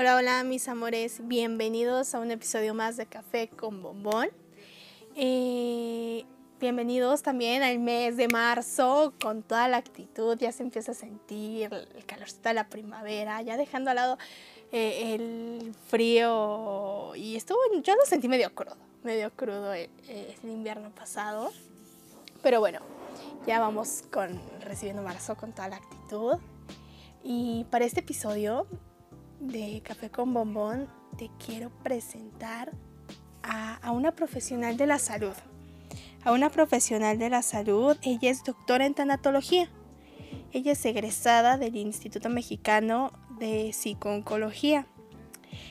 Hola, hola mis amores, bienvenidos a un episodio más de Café con Bombón. Eh, bienvenidos también al mes de marzo con toda la actitud, ya se empieza a sentir el calorcito de la primavera, ya dejando al lado eh, el frío y estuvo, yo lo sentí medio crudo, medio crudo el, el invierno pasado, pero bueno, ya vamos con recibiendo marzo con toda la actitud. Y para este episodio de Café con Bombón te quiero presentar a, una profesional de la salud. A una profesional de la salud, ella es doctora en tanatología. Ella es egresada del Instituto Mexicano de Psicooncología.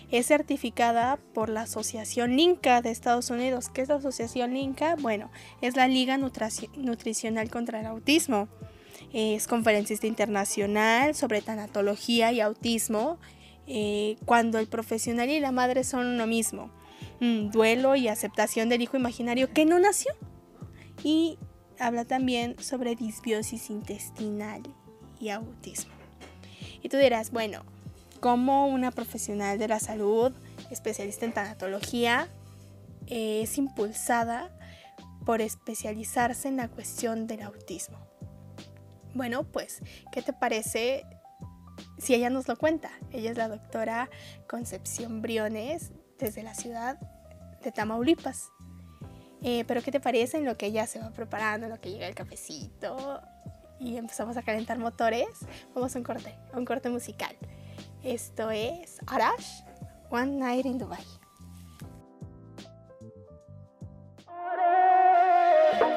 Es certificada por la Asociación LINCA de Estados Unidos. ¿Qué es la Asociación LINCA? Bueno, es la Liga Nutricional contra el Autismo. Es conferencista internacional sobre tanatología y autismo eh, cuando el profesional y la madre son uno mismo. Mm, duelo y aceptación del hijo imaginario que no nació. Y habla también sobre disbiosis intestinal y autismo. Y tú dirás, bueno, como una profesional de la salud, especialista en tanatología, eh, es impulsada por especializarse en la cuestión del autismo. Bueno, pues, ¿qué te parece si ella nos lo cuenta. Ella es la doctora Concepción Briones desde la ciudad de Tamaulipas. Eh, pero ¿qué te parece en lo que ella se va preparando, en lo que llega el cafecito y empezamos a calentar motores? Vamos a un corte, a un corte musical. Esto es Arash, One Night in Dubai.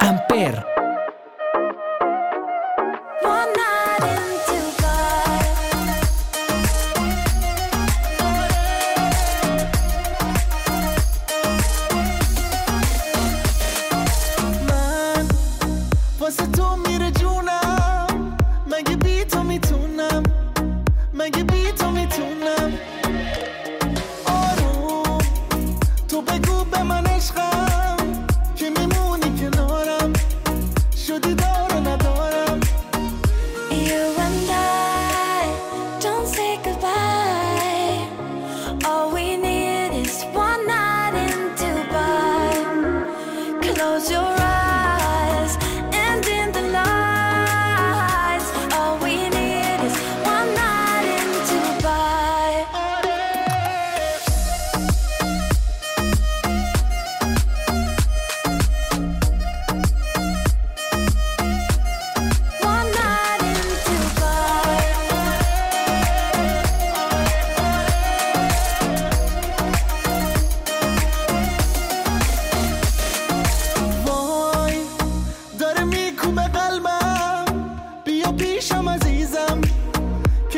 Amper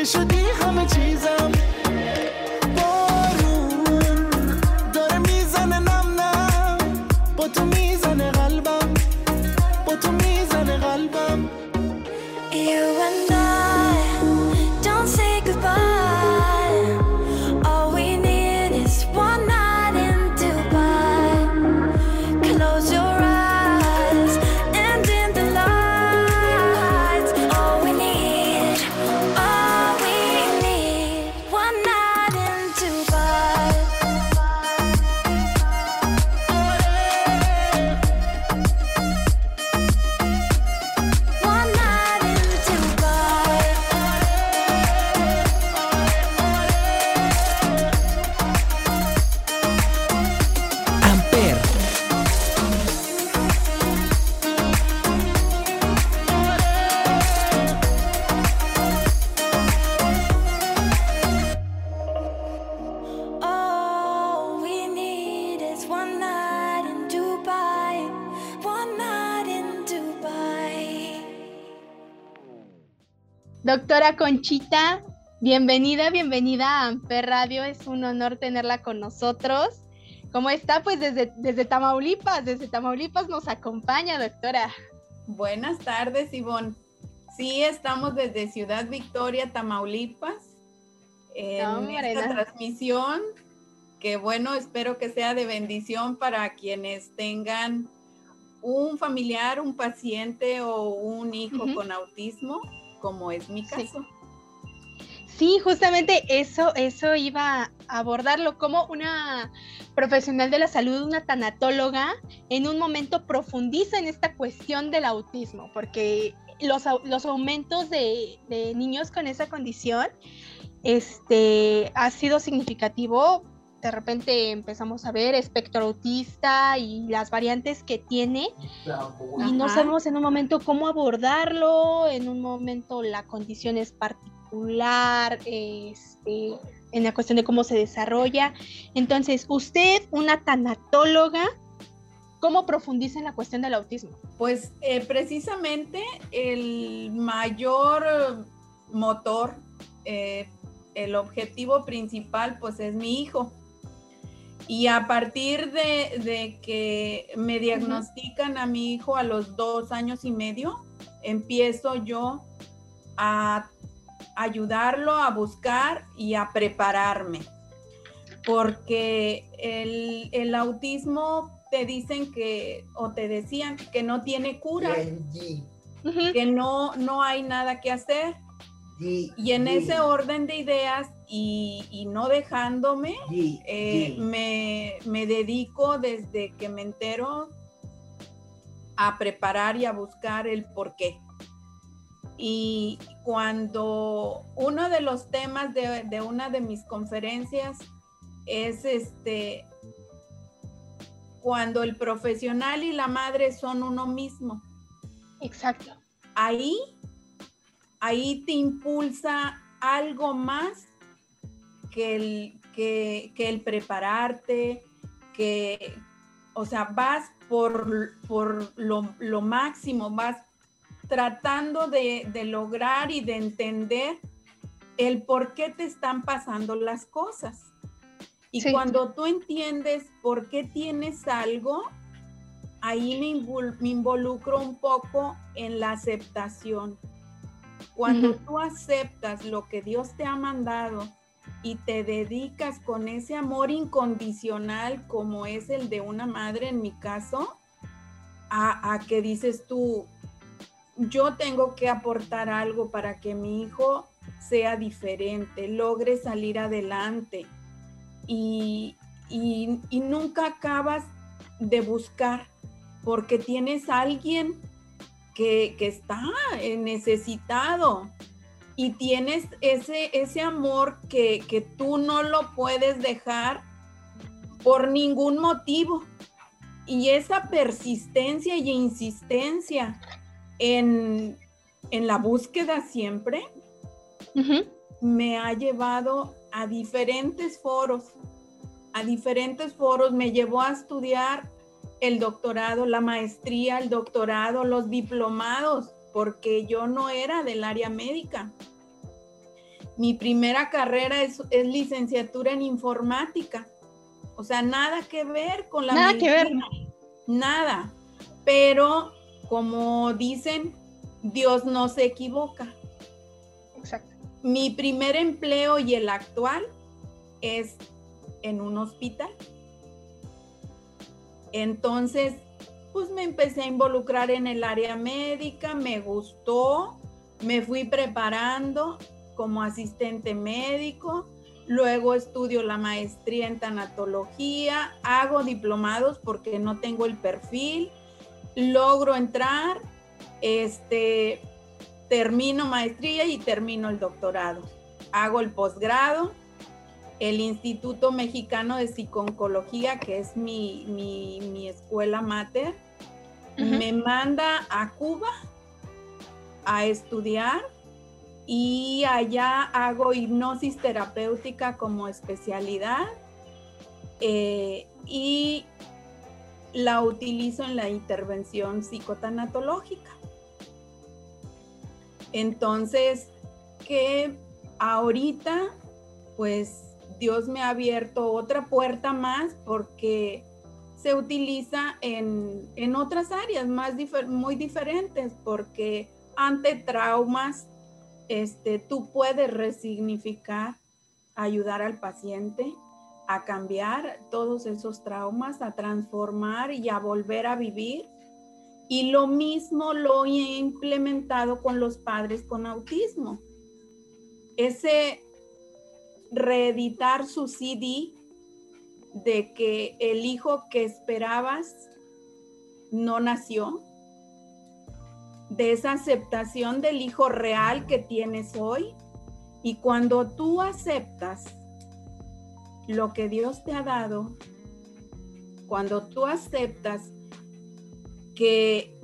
که شدی همه چیزم. Doctora Conchita, bienvenida, bienvenida a Amper Radio. Es un honor tenerla con nosotros. ¿Cómo está? Pues desde, desde Tamaulipas, desde Tamaulipas nos acompaña, doctora. Buenas tardes, Ivonne. Sí, estamos desde Ciudad Victoria, Tamaulipas, en esta transmisión, que bueno, espero que sea de bendición para quienes tengan un familiar, un paciente o un hijo con autismo como es mi caso. Sí. justamente eso, eso iba a abordarlo como una profesional de la salud, una tanatóloga, en un momento profundiza en esta cuestión del autismo, porque los, los aumentos de, de, niños con esa condición este, ha sido significativo de repente empezamos a ver espectro autista y las variantes que tiene y no sabemos en un momento cómo abordarlo, en un momento la condición es particular, este, en la cuestión de cómo se desarrolla. Entonces, usted, una tanatóloga, ¿cómo profundiza en la cuestión del autismo? Pues eh, precisamente el mayor motor, eh, el objetivo principal, pues es mi hijo. Y a partir de, que me diagnostican a mi hijo a los dos años y medio, empiezo yo a ayudarlo a buscar y a prepararme. Porque el, autismo te dicen que, o te decían que no tiene cura, que no, no hay nada que hacer. Y en ese orden de ideas y, no dejándome, eh, me, me, dedico desde que me entero a preparar y a buscar el por qué. Y cuando uno de los temas de, de una de mis conferencias es este, cuando el profesional y la madre son uno mismo. Exacto. Ahí, ahí te impulsa algo más que el, que, el prepararte, que, o sea, vas por, por lo, máximo, vas tratando de, lograr y de entender el por qué te están pasando las cosas. Y cuando tú entiendes por qué tienes algo, ahí me, me involucro un poco en la aceptación. Cuando tú aceptas lo que Dios te ha mandado y te dedicas con ese amor incondicional como es el de una madre en mi caso, a, que dices tú, yo tengo que aportar algo para que mi hijo sea diferente, logre salir adelante y, nunca acabas de buscar porque tienes a alguien que, que está necesitado. Y tienes ese, ese amor que, que tú no lo puedes dejar por ningún motivo. Y esa persistencia y insistencia en, la búsqueda siempre me ha llevado a diferentes foros, a diferentes foros, me llevó a estudiar el doctorado, la maestría, el doctorado, los diplomados porque yo no era del área médica. Mi primera carrera es, licenciatura en informática. O sea, nada que ver con la Nada que ver. Nada. Pero como dicen, Dios no se equivoca. Exacto. Mi primer empleo y el actual es en un hospital. Entonces, pues me empecé a involucrar en el área médica, me gustó, me fui preparando como asistente médico, luego estudio la maestría en tanatología, hago diplomados porque no tengo el perfil, logro entrar, este, termino maestría y termino el doctorado. Hago el posgrado, el Instituto Mexicano de Psiconcología, que es mi, mi escuela mater, me manda a Cuba a estudiar y allá hago hipnosis terapéutica como especialidad eh, y la utilizo en la intervención psicotanatológica. Entonces, que ahorita, pues Dios me ha abierto otra puerta más porque se utiliza en, otras áreas más muy diferentes, porque ante traumas, este, tú puedes resignificar, ayudar al paciente a cambiar todos esos traumas, a transformar y a volver a vivir. Y lo mismo lo he implementado con los padres con autismo. Ese reeditar su CD de que el hijo que esperabas no nació, de esa aceptación del hijo real que tienes hoy. Y cuando tú aceptas lo que Dios te ha dado, cuando tú aceptas que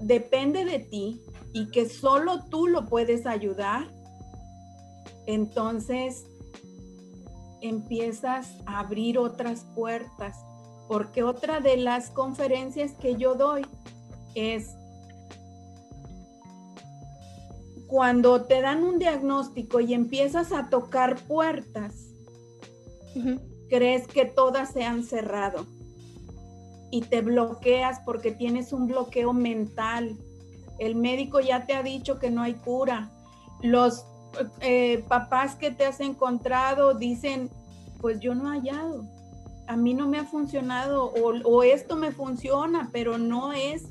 depende de ti y que solo tú lo puedes ayudar, entonces empiezas a abrir otras puertas, porque otra de las conferencias que yo doy es cuando te dan un diagnóstico y empiezas a tocar puertas, crees que todas se han cerrado y te bloqueas porque tienes un bloqueo mental. El médico ya te ha dicho que no hay cura. Los eh, papás que te has encontrado dicen, pues yo no he hallado, a mí no me ha funcionado o, esto me funciona, pero no es,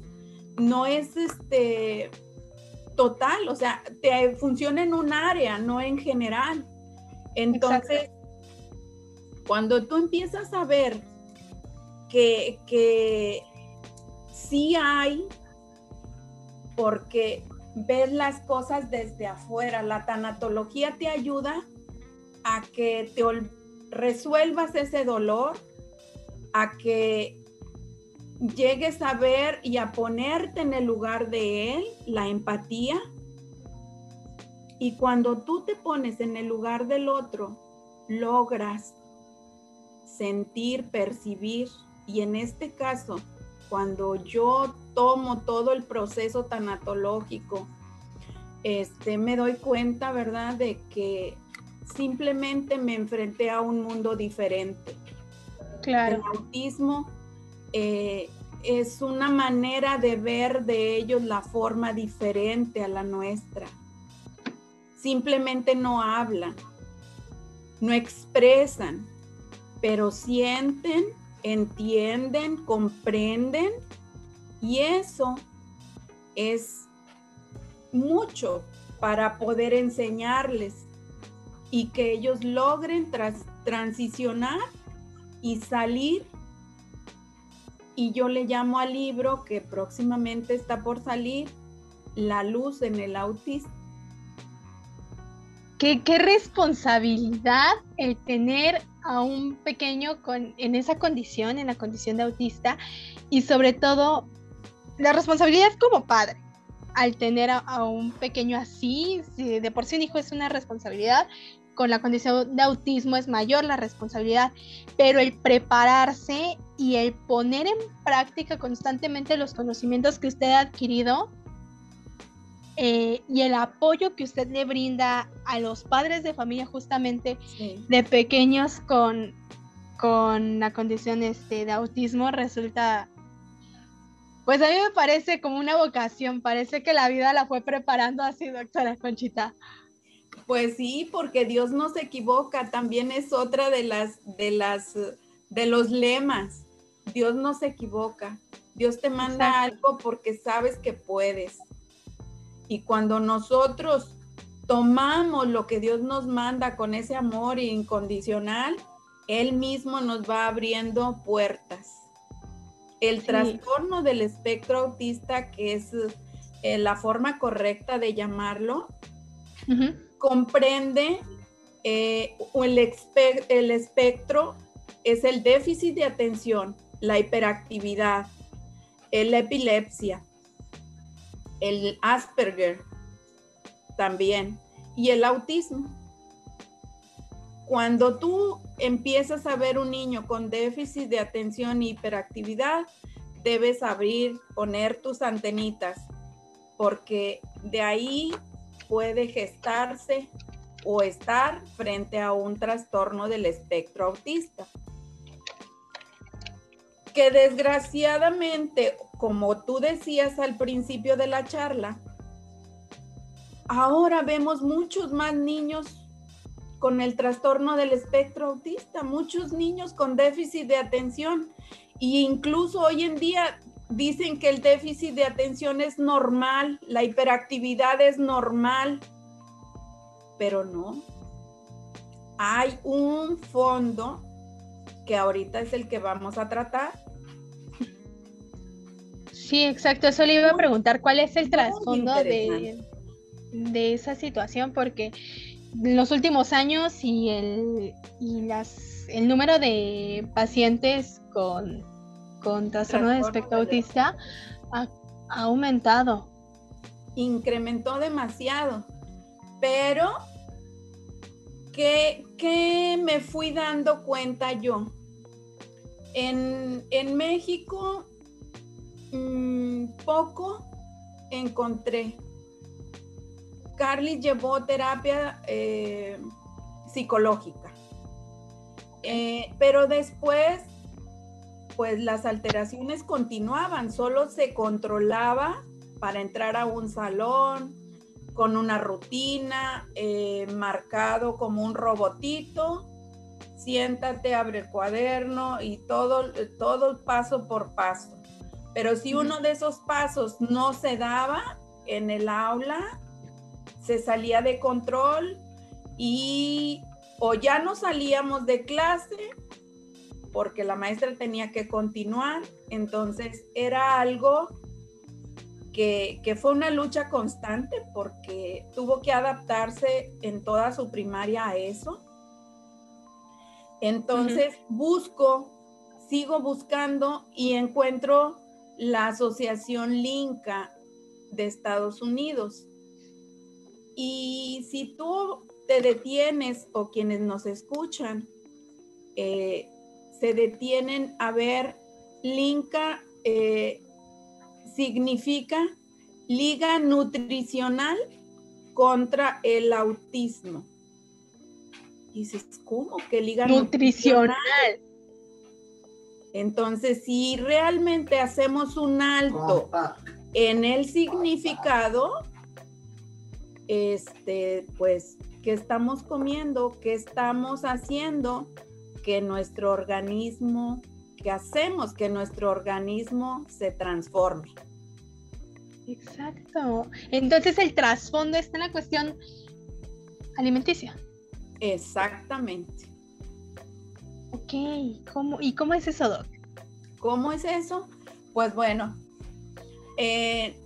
no es este total, o sea, te funciona en un área, no en general. Entonces, cuando tú empiezas a ver que, que sí hay, porque ves las cosas desde afuera. La tanatología te ayuda a que te resuelvas ese dolor, a que llegues a ver y a ponerte en el lugar de él, la empatía. Y cuando tú te pones en el lugar del otro, logras sentir, percibir, y en este caso, cuando yo tomo todo el proceso tanatológico, este, me doy cuenta, ¿verdad?, de que simplemente me enfrenté a un mundo diferente. Claro. El autismo eh, es una manera de ver de ellos la forma diferente a la nuestra. Simplemente no hablan, no expresan, pero sienten entienden, comprenden y eso es mucho para poder enseñarles y que ellos logren transicionar y salir. Y yo le llamo al libro que próximamente está por salir, La luz en el autismo. Qué, qué responsabilidad el tener a un pequeño con, en esa condición, en la condición de autista, y sobre todo la responsabilidad como padre. Al tener a, un pequeño así, si de por sí un hijo es una responsabilidad, con la condición de autismo es mayor la responsabilidad, pero el prepararse y el poner en práctica constantemente los conocimientos que usted ha adquirido eh, y el apoyo que usted le brinda a los padres de familia justamente de pequeños con, con la condición este, de autismo resulta, pues a mí me parece como una vocación, parece que la vida la fue preparando así, doctora Conchita. Pues sí, porque Dios no se equivoca, también es otra de las, de las, de los lemas. Dios no se equivoca. Dios te manda algo porque sabes que puedes. Y cuando nosotros tomamos lo que Dios nos manda con ese amor incondicional, Él mismo nos va abriendo puertas. El trastorno del espectro autista, que es eh, la forma correcta de llamarlo, comprende eh, el, el espectro, es el déficit de atención, la hiperactividad, la epilepsia, el Asperger también y el autismo. Cuando tú empiezas a ver un niño con déficit de atención y hiperactividad, debes abrir, poner tus antenitas, porque de ahí puede gestarse o estar frente a un trastorno del espectro autista. Que desgraciadamente, como tú decías al principio de la charla, ahora vemos muchos más niños con el trastorno del espectro autista, muchos niños con déficit de atención e incluso hoy en día dicen que el déficit de atención es normal, la hiperactividad es normal, pero no. Hay un fondo que ahorita es el que vamos a tratar. Sí, exacto. Eso le iba a preguntar cuál es el trasfondo de, de esa situación, porque en los últimos años y el, y las, el número de pacientes con, con trastorno de espectro autista ha, aumentado. Incrementó demasiado, pero ¿qué, me fui dando cuenta yo? En, México mm, poco encontré. Carly llevó terapia eh, psicológica, eh, pero después, pues las alteraciones continuaban, solo se controlaba para entrar a un salón con una rutina, eh, marcado como un robotito, siéntate, abre el cuaderno y todo, todo paso por paso. Pero si uno de esos pasos no se daba en el aula, se salía de control y o ya no salíamos de clase porque la maestra tenía que continuar, entonces era algo que, fue una lucha constante porque tuvo que adaptarse en toda su primaria a eso. Entonces busco, sigo buscando y encuentro la asociación Linca de Estados Unidos. Y si tú te detienes o quienes nos escuchan eh, se detienen a ver, LINCA eh, significa Liga Nutricional contra el Autismo. Y dices, ¿cómo que Liga Nutricional? nutricional? Entonces, si realmente hacemos un alto en el significado, este, pues, ¿qué estamos comiendo? ¿Qué estamos haciendo? Que nuestro organismo, que hacemos que nuestro organismo se transforme. Exacto. Entonces el trasfondo está en la cuestión alimenticia. Exactamente. Ok, ¿Cómo, ¿y cómo es eso, Doc? ¿Cómo es eso? Pues bueno, eh,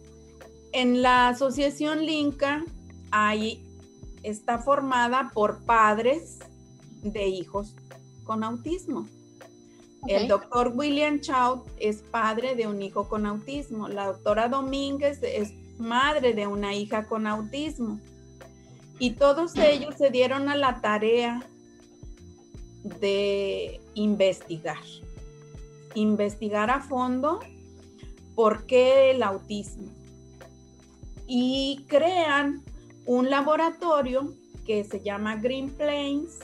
en la asociación Linca ahí está formada por padres de hijos con autismo. El doctor William Chow es padre de un hijo con autismo. La doctora Domínguez es madre de una hija con autismo. Y todos ellos se dieron a la tarea de investigar. Investigar a fondo por qué el autismo. Y crean un laboratorio que se llama Green Plains.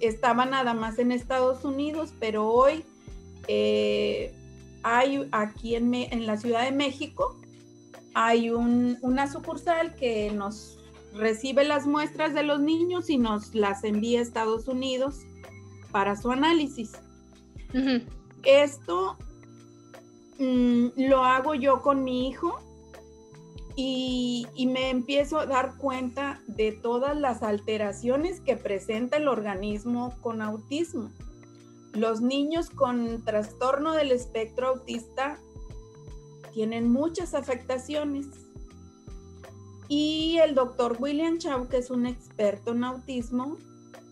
Estaba nada más en Estados Unidos, pero hoy eh, hay aquí en, en, la Ciudad de México, hay una sucursal que nos recibe las muestras de los niños y nos las envía a Estados Unidos para su análisis. Esto mm, lo hago yo con mi hijo y, me empiezo a dar cuenta de todas las alteraciones que presenta el organismo con autismo. Los niños con trastorno del espectro autista tienen muchas afectaciones. Y el doctor William Chow, que es un experto en autismo,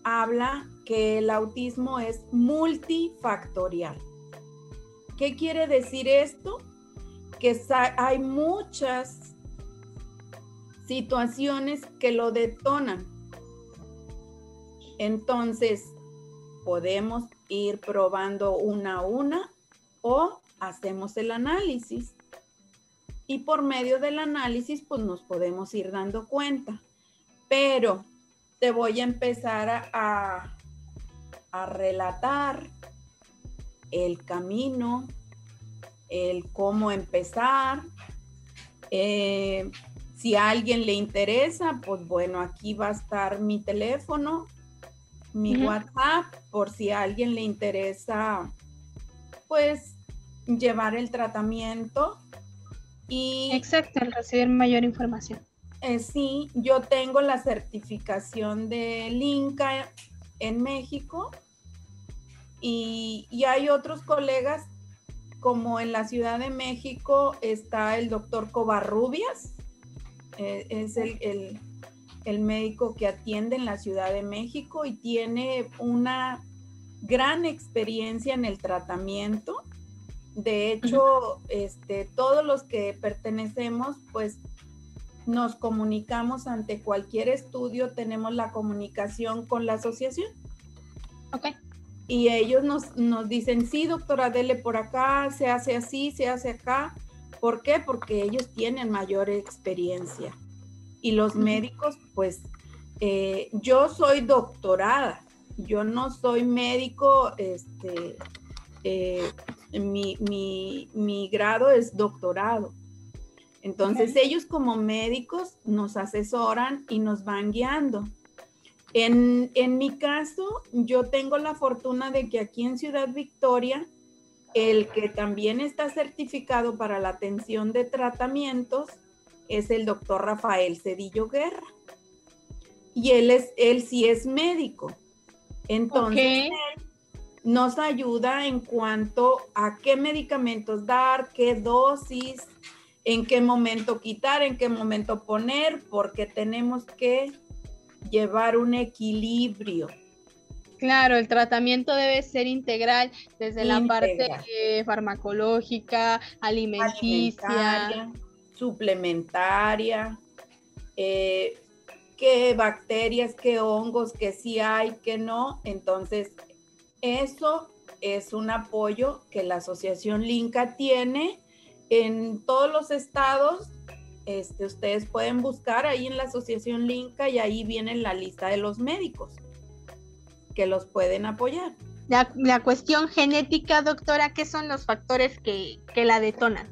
habla que el autismo es multifactorial. ¿Qué quiere decir esto? Que hay muchas situaciones que lo detonan. Entonces, podemos ir probando una a una o hacemos el análisis. Y por medio del análisis pues nos podemos ir dando cuenta. Pero te voy a empezar a, a, relatar el camino, el cómo empezar. Eh, si a alguien le interesa, pues bueno, aquí va a estar mi teléfono, mi WhatsApp, por si a alguien le interesa, pues llevar el tratamiento y, Exacto, recibir mayor información. Eh, sí, yo tengo la certificación de Linca en México y, hay otros colegas, como en la Ciudad de México está el doctor Covarrubias, eh, es el, el médico que atiende en la Ciudad de México y tiene una gran experiencia en el tratamiento de hecho, este, todos los que pertenecemos, pues nos comunicamos ante cualquier estudio, tenemos la comunicación con la asociación. Ok. Y ellos nos, nos dicen, sí, doctora, dele por acá, se hace así, se hace acá. ¿Por qué? Porque ellos tienen mayor experiencia. Y los médicos, pues, eh, yo soy doctorada, yo no soy médico, este, eh, mi, grado es doctorado. Entonces ellos como médicos nos asesoran y nos van guiando. En, en, mi caso, yo tengo la fortuna de que aquí en Ciudad Victoria, el que también está certificado para la atención de tratamientos es el doctor Rafael Cedillo Guerra. Y él, es, él sí es médico. Entonces, nos ayuda en cuanto a qué medicamentos dar, qué dosis, en qué momento quitar, en qué momento poner, porque tenemos que llevar un equilibrio. Claro, el tratamiento debe ser integral desde la parte eh, farmacológica, alimenticia, suplementaria, eh, qué bacterias, qué hongos, que sí hay, que no. Entonces, eso es un apoyo que la Asociación Linca tiene en todos los estados. Este, ustedes pueden buscar ahí en la Asociación Linca y ahí viene la lista de los médicos que los pueden apoyar. La, cuestión genética, doctora, ¿qué son los factores que, la detonan?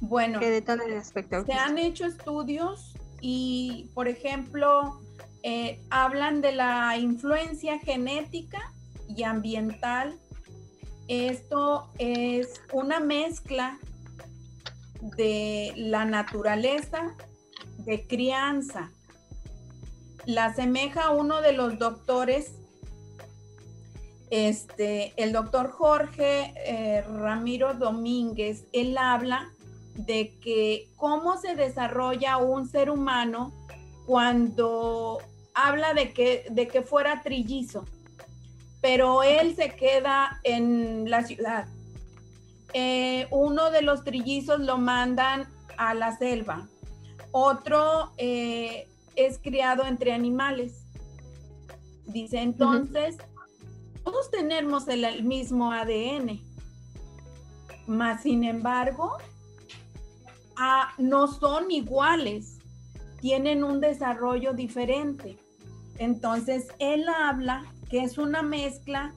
Bueno, que detonan el aspecto se han hecho estudios y, por ejemplo, eh, hablan de la influencia genética y ambiental. Esto es una mezcla de la naturaleza de crianza. La asemeja uno de los doctores, este, el doctor Jorge eh, Ramiro Domínguez, él habla de que cómo se desarrolla un ser humano cuando habla de que, de que fuera trillizo, pero él se queda en la ciudad. Eh, uno de los trillizos lo mandan a la selva, otro eh, es criado entre animales. Dice entonces, todos tenemos el, mismo ADN, mas sin embargo, no son iguales tienen un desarrollo diferente. Entonces, él habla que es una mezcla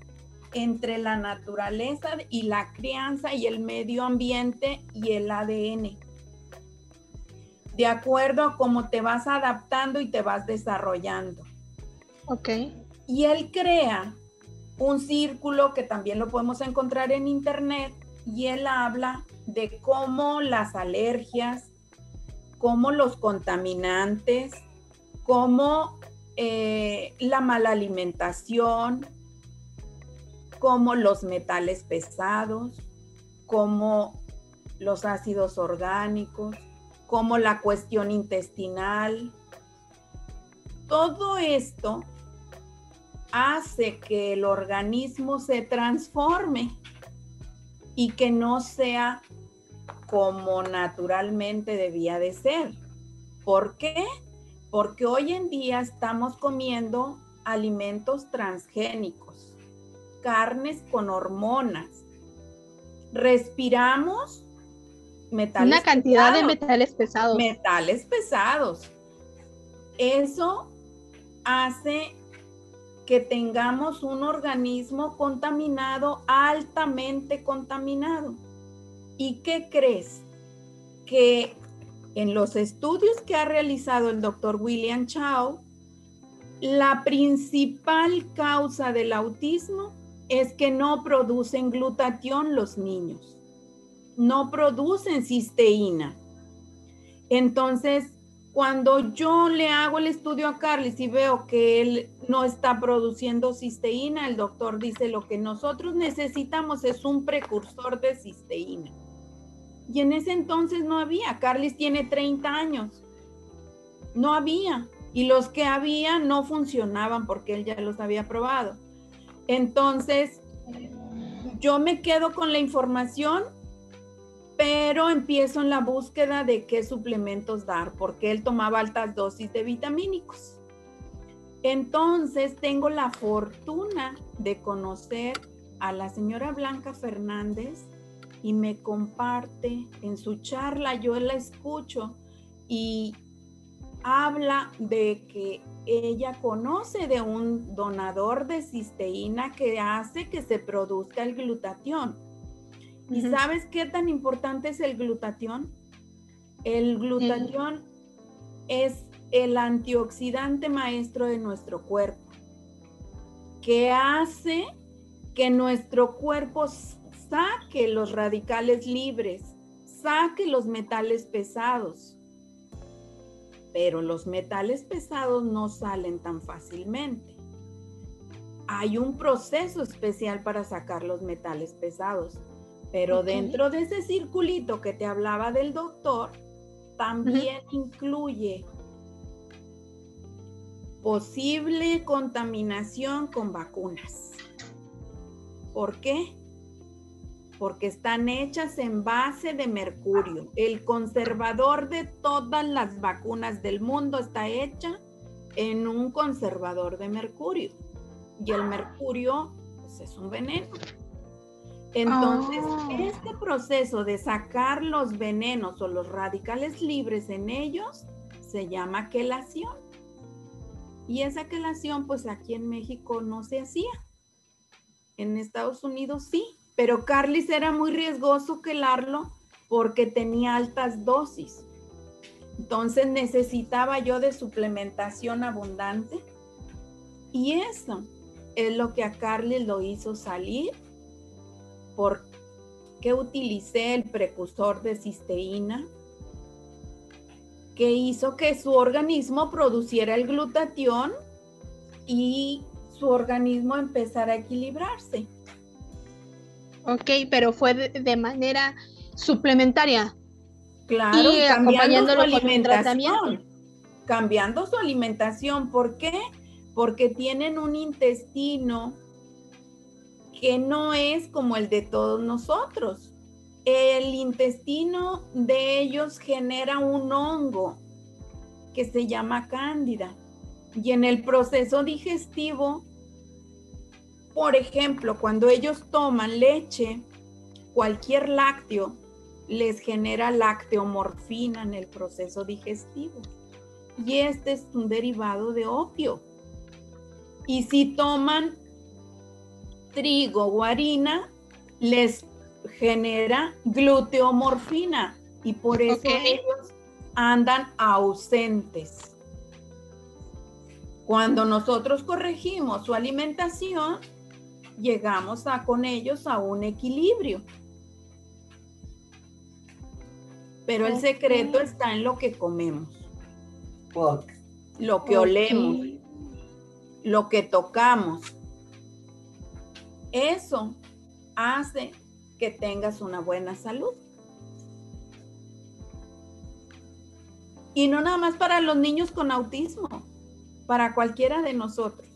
entre la naturaleza y la crianza y el medio ambiente y el ADN. De acuerdo a cómo te vas adaptando y te vas desarrollando. Ok. Y él crea un círculo que también lo podemos encontrar en internet y él habla de cómo las alergias, como los contaminantes, como eh, la mala alimentación, como los metales pesados, como los ácidos orgánicos, como la cuestión intestinal. Todo esto hace que el organismo se transforme y que no sea como naturalmente debía de ser. ¿Por qué? Porque hoy en día estamos comiendo alimentos transgénicos, carnes con hormonas. Respiramos metales Una cantidad de pesados. metales pesados. metales pesados. Eso hace que tengamos un organismo contaminado, altamente contaminado. ¿Y qué crees? Que en los estudios que ha realizado el doctor William Chao, la principal causa del autismo es que no producen glutatión los niños, no producen cisteína. Entonces, cuando yo le hago el estudio a Carlos y veo que él no está produciendo cisteína, el doctor dice lo que nosotros necesitamos es un precursor de cisteína. Y en ese entonces no había. Carlis tiene 30 años. No había. Y los que había no funcionaban porque él ya los había probado. Entonces, yo me quedo con la información pero empiezo en la búsqueda de qué suplementos dar, porque él tomaba altas dosis de vitamínicos. Entonces tengo la fortuna de conocer a la señora Blanca Fernández y me comparte en su charla, yo la escucho y habla de que ella conoce de un donador de cisteína que hace que se produzca el glutatión. ¿Y sabes qué tan importante es el glutatión? El glutatión es el antioxidante maestro de nuestro cuerpo, que hace que nuestro cuerpo saque los radicales libres, saque los metales pesados. Pero los metales pesados no salen tan fácilmente. Hay un proceso especial para sacar los metales pesados. Pero dentro de ese circulito que te hablaba del doctor, también incluye posible contaminación con vacunas. ¿Por qué? Porque están hechas en base de mercurio. El conservador de todas las vacunas del mundo está hecha en un conservador de mercurio. Y el mercurio pues, es un veneno. Entonces, Oh. este proceso de sacar los venenos o los radicales libres en ellos se llama quelación. Y esa quelación, pues aquí en México no se hacía. En Estados Unidos sí, pero Carlis era muy riesgoso quelarlo porque tenía altas dosis. Entonces necesitaba yo de suplementación abundante. Y eso es lo que a Carlis lo hizo salir porque utilicé el precursor de cisteína que hizo que su organismo produciera el glutatión y su organismo empezara a equilibrarse. Ok, pero fue de, manera suplementaria. Claro, Y cambiando su alimentación. Cambiando su alimentación. ¿Por qué? Porque tienen un intestino que no es como el de todos nosotros. El intestino de ellos genera un hongo que se llama cándida. Y en el proceso digestivo, por ejemplo, cuando ellos toman leche, cualquier lácteo les genera lacteomorfina en el proceso digestivo. Y este es un derivado de opio. Y si toman trigo o harina, les genera gluteomorfina y por eso ellos andan ausentes. Cuando nosotros corregimos su alimentación, llegamos a, con ellos a un equilibrio. Pero el secreto está en lo que comemos, lo que olemos, lo que tocamos. Eso hace que tengas una buena salud. Y no nada más para los niños con autismo, para cualquiera de nosotros.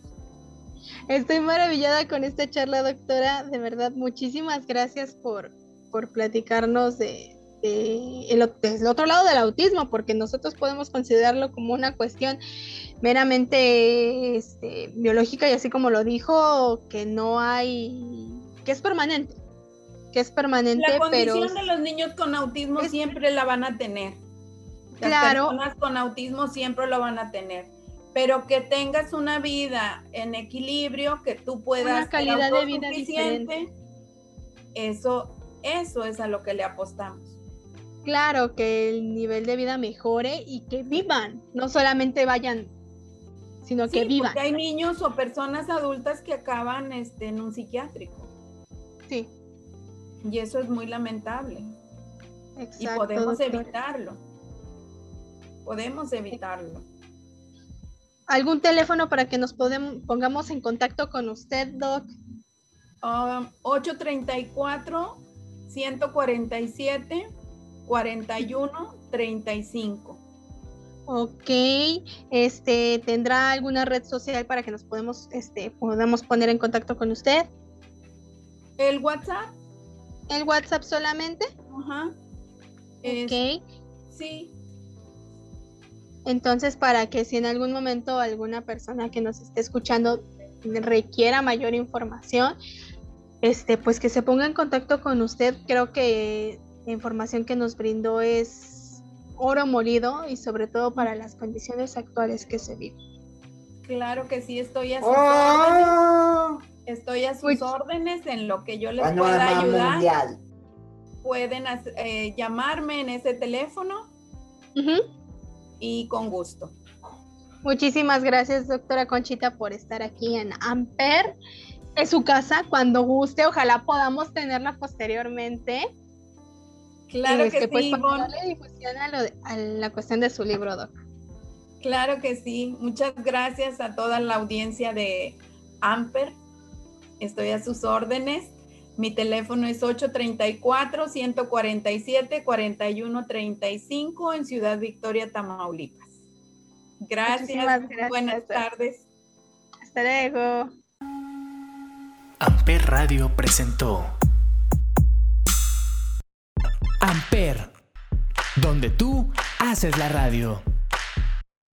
Estoy maravillada con esta charla, doctora. De verdad, muchísimas gracias por, por platicarnos de, de el, del otro lado del autismo, porque nosotros podemos considerarlo como una cuestión meramente este, biológica y así como lo dijo, que no hay, que es permanente. que es permanente, la pero... condición de los niños con autismo siempre la van a tener. Las Claro. personas con autismo siempre lo van a tener. Pero que tengas una vida en equilibrio, que tú puedas Una calidad de vida autosuficiente, Eso, eso es a lo que le apostamos. Claro, que el nivel de vida mejore y que vivan, no solamente vayan, sino que vivan. porque hay niños o personas adultas que acaban este, en un psiquiátrico. Sí, Y eso es muy lamentable. Y exacto. podemos doctora. evitarlo. Podemos evitarlo. ¿Algún teléfono para que nos pongamos en contacto con usted, Doc? Um, 834 147 41 35. Ok, este, ¿tendrá alguna red social para que nos podemos, este, podamos poner en contacto con usted? El WhatsApp, ¿El WhatsApp solamente? ajá. Ok, Sí, entonces para que si en algún momento alguna persona que nos esté escuchando requiera mayor información, este, pues que se ponga en contacto con usted. Creo que la información que nos brindó es oro molido y sobre todo para las condiciones actuales que se viven. claro que sí, estoy a sus órdenes. ¡Oh! Estoy a sus Uy. órdenes en lo que yo les pueda ayudar. mundial. Pueden eh, llamarme en ese teléfono Ujú. Y con gusto. Muchísimas gracias, doctora Conchita, por estar aquí en Amper. Es su casa cuando guste. Ojalá podamos tenerla posteriormente. Claro Este, que pues, sí, para Ivonne. darle difusión a, lo de- a la cuestión de su libro, doc. Claro que sí. Muchas gracias a toda la audiencia de Amper. Estoy a sus órdenes. Mi teléfono es 834-147-4135 en Ciudad Victoria, Tamaulipas. Gracias. Buenas tardes. Hasta luego. Amper Radio presentó Amper, donde tú haces la radio.